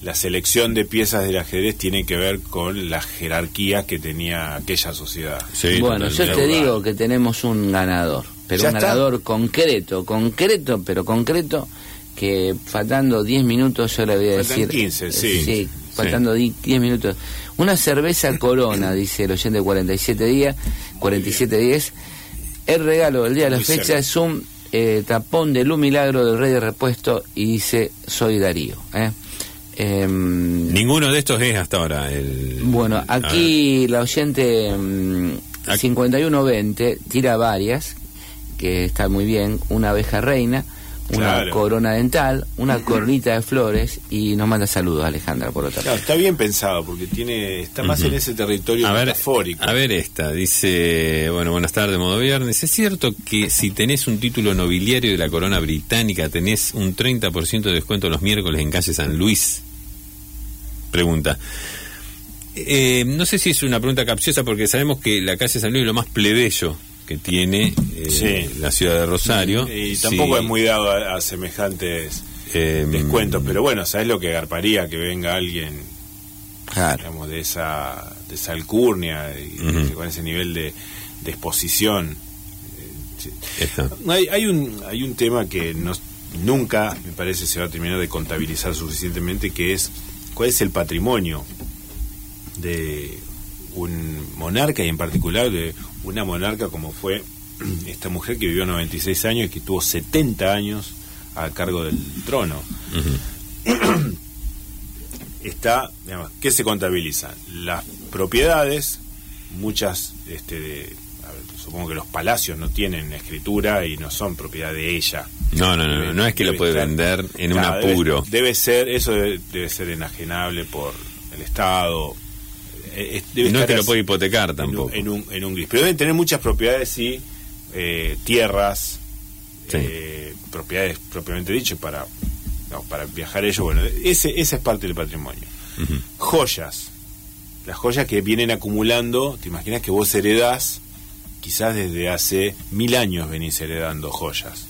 la selección de piezas del ajedrez tiene que ver con la jerarquía que tenía aquella sociedad. bueno, yo te digo que tenemos un ganador, pero un ganador concreto, concreto, pero concreto, que faltando 10 minutos yo le voy a decir... 15, sí. Sí, faltando 10 minutos. Una cerveza corona, dice el oyente 47 días, 47 días. El regalo del día de la fecha es un eh, tapón de luz milagro del rey de repuesto y dice soy Darío. ¿eh? Em, Ninguno de estos es hasta ahora el... Bueno, aquí la oyente 5120 mm, tira varias, que está muy bien, una abeja reina, una corona dental, una cornita de flores y nos manda saludos Alejandra por otra parte. está bien pensado porque tiene está más en ese territorio metafórico. A ver esta, dice, bueno, buenas tardes, modo viernes. ¿Es cierto que si tenés un título nobiliario de la corona británica tenés un 30% de descuento los miércoles en calle San Luis? Pregunta. Eh, no sé si es una pregunta capciosa porque sabemos que la calle San Luis es lo más plebeyo que tiene eh, la ciudad de Rosario. Y, tampoco es muy dado a, semejantes em, descuentos, pero bueno, ¿sabes lo que garparía que venga alguien digamos, de esa de esa alcurnia y, con ese nivel de, exposición? Hay, hay, un, hay un tema que no, nunca, me parece, se va a terminar de contabilizar suficientemente, que es cuál es el patrimonio de un monarca y en particular de una monarca como fue esta mujer que vivió 96 años y que tuvo 70 años a cargo del trono. Está, digamos, ¿qué se contabiliza? Las propiedades, muchas, este, de, supongo que los palacios no tienen escritura y no son propiedad de ella. No, no, no, no, es que lo puede vender en un apuro. Debe, ser, eso debe, ser enajenable por el Estado, eh, no es que lo puede hipotecar tampoco. En un, en un, gris. Pero deben tener muchas propiedades, y eh, tierras, eh, propiedades propiamente dicho, para, para viajar ellos. Bueno, ese, esa es parte del patrimonio. Joyas. Las joyas que vienen acumulando, te imaginas que vos heredás, quizás desde hace mil años venís heredando joyas.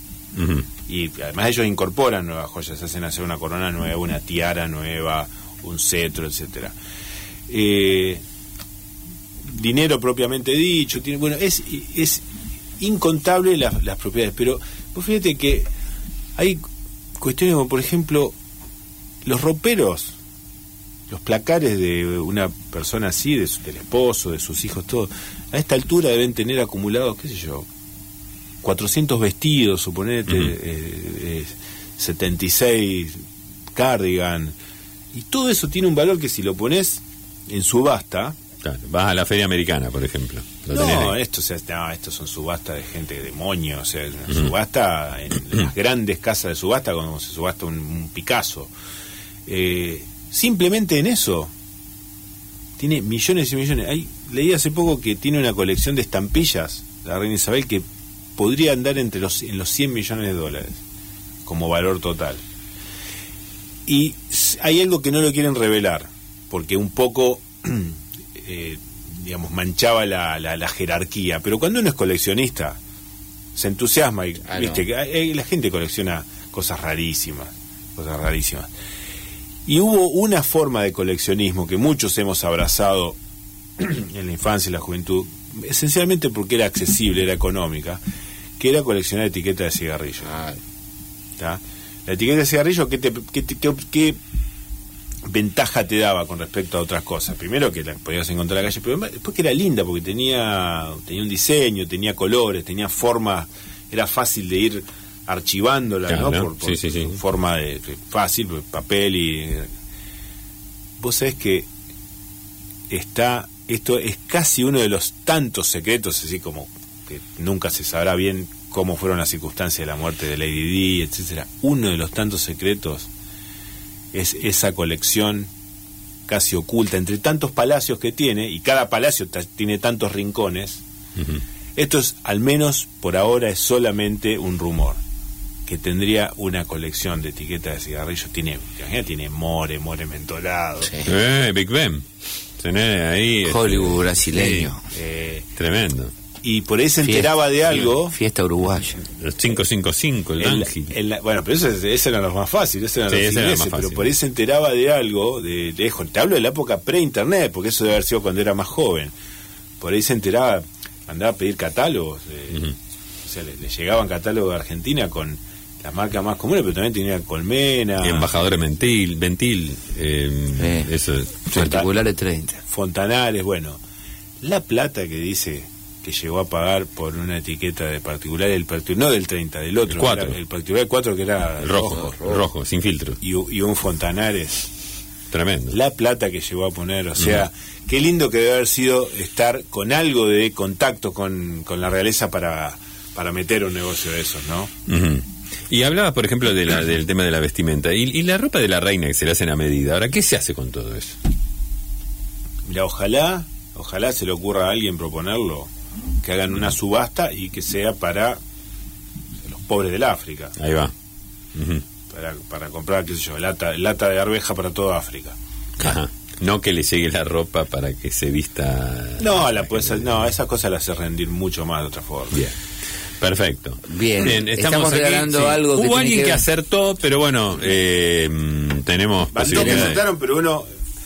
Y además ellos incorporan nuevas joyas, hacen hacer una corona nueva, una tiara nueva, un cetro, etcétera eh, dinero propiamente dicho, tiene, bueno, es, es incontable las, las propiedades, pero pues fíjate que hay cuestiones como, por ejemplo, los roperos, los placares de una persona así, de del esposo, de sus hijos, todo, a esta altura deben tener acumulados, qué sé yo, 400 vestidos, suponete, 76 eh, eh, cardigan, y todo eso tiene un valor que si lo pones en subasta. vas a la feria americana, por ejemplo. no, esto, o esto son subastas de gente de moño, o sea, subasta en, las grandes casas de subasta, como se subasta un, Picasso. Eh, simplemente en eso tiene millones y millones. Hay, leí hace poco que tiene una colección de estampillas, la reina Isabel, que podría andar entre los, en los 100 millones de dólares como valor total. Y hay algo que no lo quieren revelar porque un poco, eh, digamos, manchaba la, la, jerarquía. Pero cuando uno es coleccionista, se entusiasma y, ah, viste, que la gente colecciona cosas rarísimas, cosas rarísimas. Y hubo una forma de coleccionismo que muchos hemos abrazado en la infancia y la juventud, esencialmente porque era accesible, era económica, que era coleccionar etiquetas de cigarrillos. La etiqueta de cigarrillo, ¿qué, te, qué, ventaja te daba con respecto a otras cosas. Primero que la podías encontrar en la calle, pero después que era linda porque tenía, tenía un diseño, tenía colores, tenía forma, era fácil de ir archivándola, ¿no? Por, forma de, fácil, papel y vos sabés que está esto es casi uno de los tantos secretos, así como que nunca se sabrá bien cómo fueron las circunstancias de la muerte de Lady Di, etcétera. Uno de los tantos secretos es esa colección casi oculta entre tantos palacios que tiene, y cada palacio tiene tantos rincones, esto es, al menos por ahora, es solamente un rumor, que tendría una colección de etiquetas de cigarrillos, tiene, tiene more, more mentolado. Eh, Big Ben. Ahí... Este, Hollywood brasileño. Eh, Tremendo. Y por ahí se enteraba de algo. Fiesta uruguaya. Los 555, el, el bueno, pero ese, ese eran los más fáciles, ese eran los ingleses, pero por ahí se enteraba de algo, de lejos. Te hablo de la época pre-internet, porque eso debe haber sido cuando era más joven. Por ahí se enteraba, andaba a pedir catálogos. O sea, le, llegaban catálogos de Argentina con las marcas más comunes, pero también tenía Colmena. Embajadores Ventil, Ventil eh, eso. Particulares 30. Fontanales, bueno. La plata que dice que llegó a pagar por una etiqueta de particular, el no del 30, del otro, el, 4. el particular 4 que era rojo, rojo, sin filtro. Y, un Fontanares. Tremendo. La plata que llegó a poner, o sea, qué lindo que debe haber sido estar con algo de contacto con, con la realeza para, para meter un negocio de esos, ¿no? Y hablabas, por ejemplo, de la, del tema de la vestimenta. ¿Y, ¿Y, la ropa de la reina que se le hacen a medida. Ahora, ¿qué se hace con todo eso? Mira, ojalá, ojalá se le ocurra a alguien proponerlo que hagan una subasta y que sea para los pobres del África. Ahí va. para, para, comprar, qué sé yo, lata, lata de arveja para toda África. No que le llegue la ropa para que se vista. No, la no, esas cosas las hace rendir mucho más de otra forma. Bien. Perfecto. Bien, estamos, regalando algo. Hubo alguien que, acertó, pero bueno, eh, tenemos. posibilidades. pero uno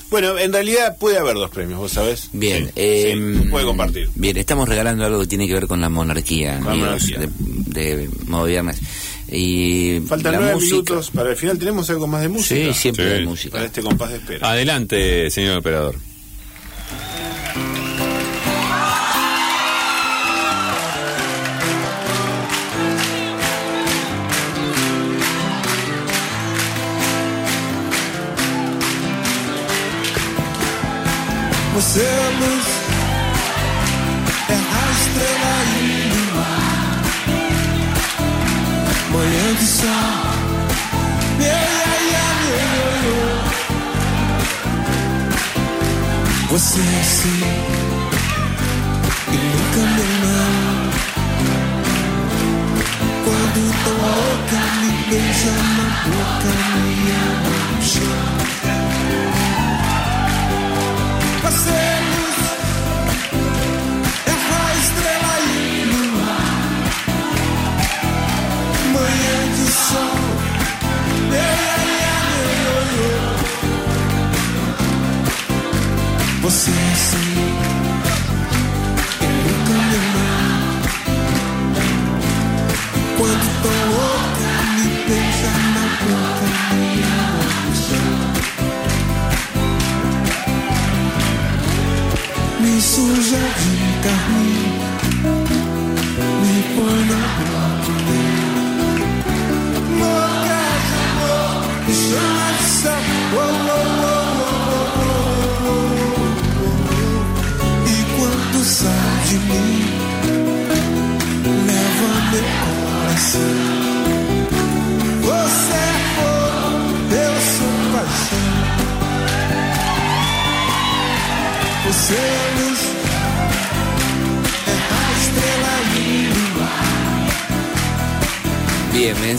bueno, en realidad puede haber dos premios, vos sabés. Bien, eh, puede compartir. Bien, estamos regalando algo que tiene que ver con la monarquía, De, modo viernes. Y Faltan nueve minutos para el final. ¿Tenemos algo más de música? Sí, siempre hay música. Para este compás de espera. Adelante, señor operador. Você é luz, é a estrela luar. Manhã de sol, yeah, yeah, yeah, Você é assim, e nunca me não. Quando tô louca, me beija na boca, me sim, sim.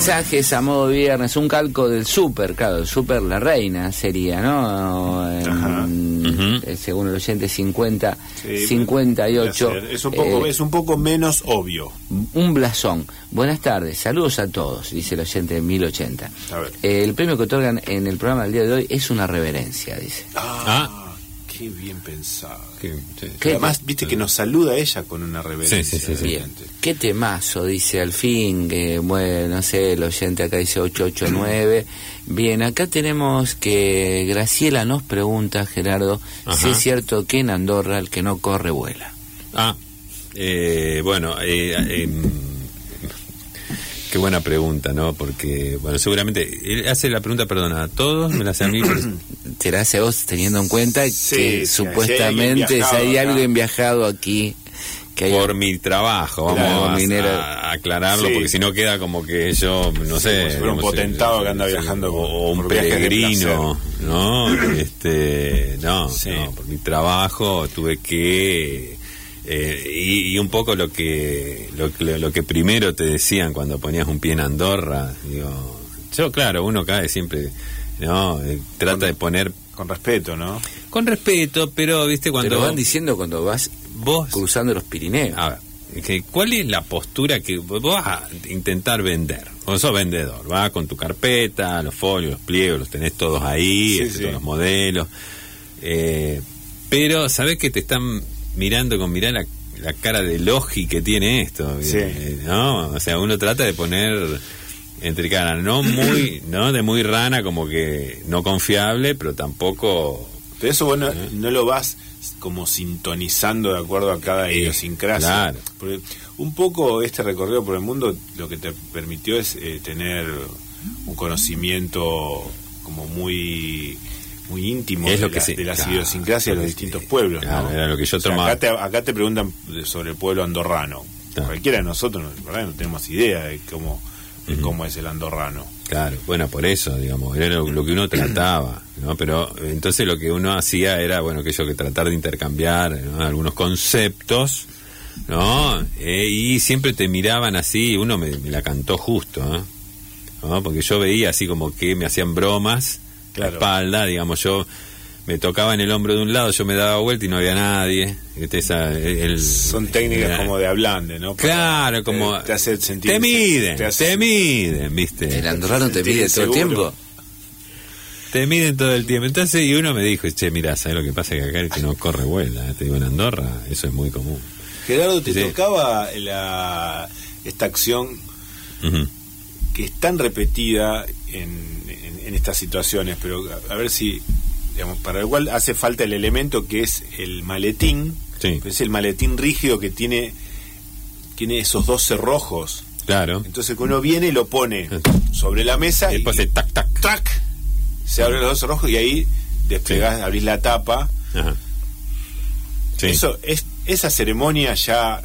Mensajes a modo viernes, un calco del super, claro, el super La Reina sería, ¿no? Eh, según el oyente 50, 58. Es un, poco, eh, es un poco menos obvio. Un blasón. Buenas tardes, saludos a todos, dice el oyente de 1080. Eh, el premio que otorgan en el programa del día de hoy es una reverencia, dice. ah. Qué bien pensado. Qué, Además, viste que nos saluda ella con una reverencia. Sí, sí, sí, Qué temazo, dice al fin, que, bueno, no sé, el oyente acá dice 889. Bien, acá tenemos que Graciela nos pregunta, Gerardo, si es cierto que en Andorra el que no corre vuela. Ah, eh, bueno, eh, em, Qué buena pregunta, ¿no? Porque, bueno, seguramente, él hace la pregunta, perdona, a todos, me la hace a mí. Te la hace a vos teniendo en cuenta que supuestamente si hay, alguien viajado aquí. Que por mi trabajo, vamos a, aclararlo, porque si no queda como que yo, no sé. un potentado que anda viajando. O, un peregrino, ¿no? Este, no, no, por mi trabajo tuve que eh, y, un poco lo que, lo, que primero te decían cuando ponías un pie en Andorra, digo, yo claro, uno cae siempre, ¿no? Eh, trata de poner... Con respeto, ¿no? Con respeto, pero, viste, cuando... Te lo van diciendo cuando vas vos cruzando los Pirineos. A ver, ¿cuál es la postura que vos vas a intentar vender? Vos sos vendedor, vas con tu carpeta, los folios, los pliegos, los tenés todos ahí, este, todos los modelos. Eh, pero sabés que te están mirando con mirar la, cara de logi que tiene esto, eh, ¿no? O sea, uno trata de poner entre cara, no muy, no de muy rana, como que no confiable, pero tampoco. Pero eso bueno, ¿Eh? no lo vas como sintonizando de acuerdo a cada idiosincrasia. Porque un poco este recorrido por el mundo lo que te permitió es eh, tener un conocimiento como muy muy íntimo de, las idiosincrasias de los distintos pueblos. era lo que yo acá, te, acá te preguntan sobre el pueblo andorrano. Cualquiera de nosotros no tenemos idea de cómo cómo es el andorrano. Claro, bueno, por eso, digamos, era lo, que uno trataba, ¿no? Pero entonces lo que uno hacía era, bueno, que yo que tratar de intercambiar algunos conceptos, ¿no? Eh, y siempre te miraban así, uno me, la cantó justo, ¿no? Porque yo veía así como que me hacían bromas, la espalda, digamos, yo me tocaba en el hombro de un lado, yo me daba vuelta y no había nadie. Son técnicas como de hablande, ¿no? claro, como... Te, hace sentir... Te miden, te, miden, ¿viste? El andorrano te mide todo el tiempo. Te miden todo el tiempo. Entonces, y uno me dijo, che, mira, ¿sabes lo que pasa? Que acá el que no corre vuela. Te digo, en Andorra, eso es muy común. Gerardo, ¿te tocaba la, esta acción que es tan repetida en, en estas situaciones? Pero a ver si para el cual hace falta el elemento que es el maletín, es el maletín rígido que tiene, tiene esos dos cerrojos. Claro. Entonces cuando uno viene y lo pone sobre la mesa y después y, tac, tac. tac. Se abren los dos cerrojos y ahí desplegás, abrís la tapa. Eso, es, esa ceremonia ya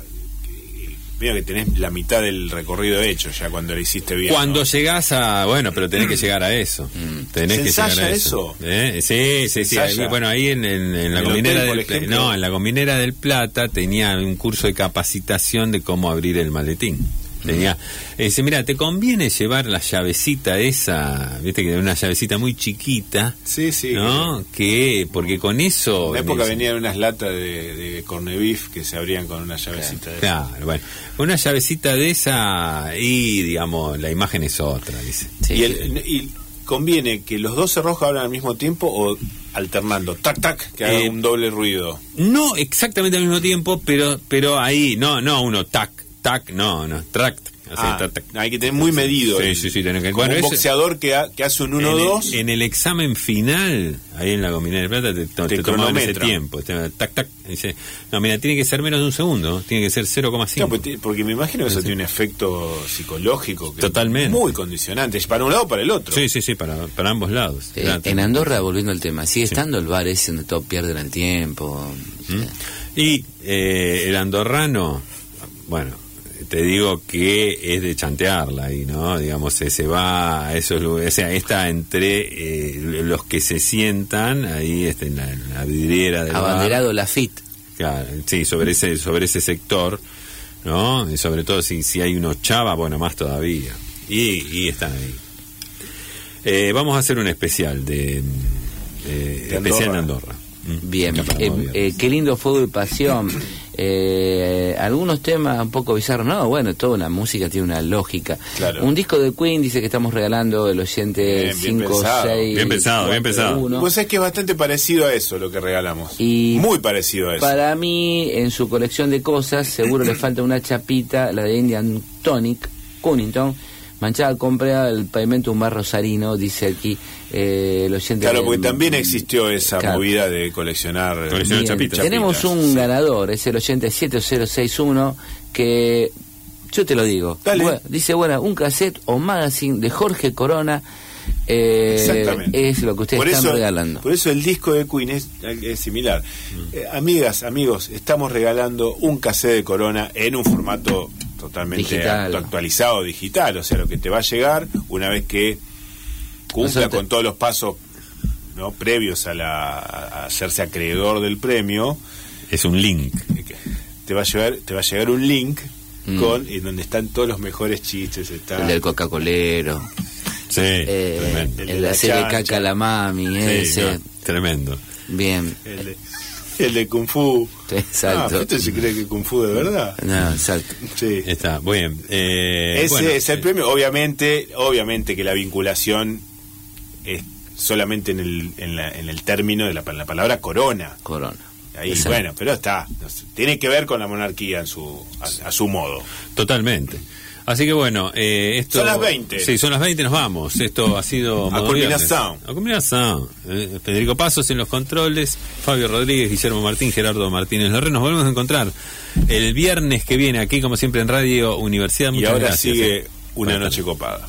Mira que tenés la mitad del recorrido hecho ya cuando lo hiciste bien. Cuando llegás a. Bueno, pero tenés que llegar a eso. Mm. Tenés que llegar a eso. ¿Eh? Sí, sí, sí. bueno, ahí en, en, la combinera del No, en la combinera del Plata tenía un curso de capacitación de cómo abrir el maletín. Tenía, dice, mira, te conviene llevar la llavecita esa, viste que era una llavecita muy chiquita. Sí, sí. ¿No? Que, porque con eso. En la época venían unas latas de, de cornebif que se abrían con una llavecita de esa. Claro, bueno. Una llavecita de esa y, digamos, la imagen es otra, dice. Y, y conviene que los dos cerrojos hablan al mismo tiempo o alternando, tac tac, que haga eh, un doble ruido. No exactamente al mismo tiempo, pero pero ahí no no uno tac tac, no, no, tract. Ah, hay que tener muy medido. Sí, sí, sí. que, bueno, un boxeador que, que, hace un 1-2. En, en, el examen final, ahí en la combinera de plata, te, te, te ese tiempo. tac, tac. Dice, no, mira, tiene que ser menos de un segundo. Tiene que ser 0,5. No, porque, porque, me imagino que eso tiene un efecto psicológico. Totalmente. Muy condicionante. Para un lado o para el otro. Sí, sí, sí, para, para ambos lados. Eh, en Andorra, volviendo al tema, sigue estando el bar ese donde todos pierden el tiempo. ¿Mm? Y eh, el andorrano, bueno te digo que es de chantearla ahí, ¿no? Digamos, se, va a esos lugares, o sea, está entre eh, los que se sientan ahí está en, la, vidriera del Abanderado la FIT. Claro, sí, sobre ese, sobre ese sector, ¿no? Y sobre todo si, si hay unos chava, bueno, más todavía. Y, y están ahí. Eh, vamos a hacer un especial de, eh, especial de Andorra. Bien, qué lindo fuego y pasión. Eh, algunos temas un poco bizarros, no, bueno, toda la música tiene una lógica. Un disco de Queen dice que estamos regalando el oyente 5, 6. Bien pensado, bien pensado. Pues es que es bastante parecido a eso lo que regalamos. Y Muy parecido a eso. Para mí, en su colección de cosas, seguro le falta una chapita, la de Indian Tonic, Cunnington Manchada compra el pavimento un bar rosarino, dice aquí eh, el oyente. Claro, porque también existió esa movida de coleccionar, chapitas. Tenemos un ganador, es el oyente 7061, que yo te lo digo. dice, bueno, un cassette o magazine de Jorge Corona. Eh, es lo que ustedes están regalando. Por eso el disco de Queen es, similar. Mm. Eh, amigas, amigos, estamos regalando un cassette de Corona en un formato totalmente actualizado digital, o sea, lo que te va a llegar una vez que cumpla con todos los pasos no previos a, la, hacerse acreedor del premio es un link. te va a llegar te va a llegar un link mm. con en donde están todos los mejores chistes está el del coca colero sí eh, el, de la serie caca la mami ese. tremendo. Bien. El de Kung Fu. exacto. Ah, ¿Usted se cree que Kung Fu de verdad? No, exacto. Sí. Está, muy bien. Eh, Ese bueno, es el eh, premio. Obviamente, obviamente que la vinculación es solamente en el, en la- en el término de la, la palabra corona. Corona. Ahí, Exacto. bueno, pero está. Tiene que ver con la monarquía en su, a, a su modo. Totalmente. Así que bueno, eh, esto... Son las 20. Sí, son las 20, nos vamos. Esto ha sido... A culminación. A culminación. Eh, Federico Pasos en los controles, Fabio Rodríguez, Guillermo Martín, Gerardo Martínez Lorre. Nos volvemos a encontrar el viernes que viene aquí, como siempre, en Radio Universidad. y Muchas ahora gracias, sigue eh. una Buenas noche copada.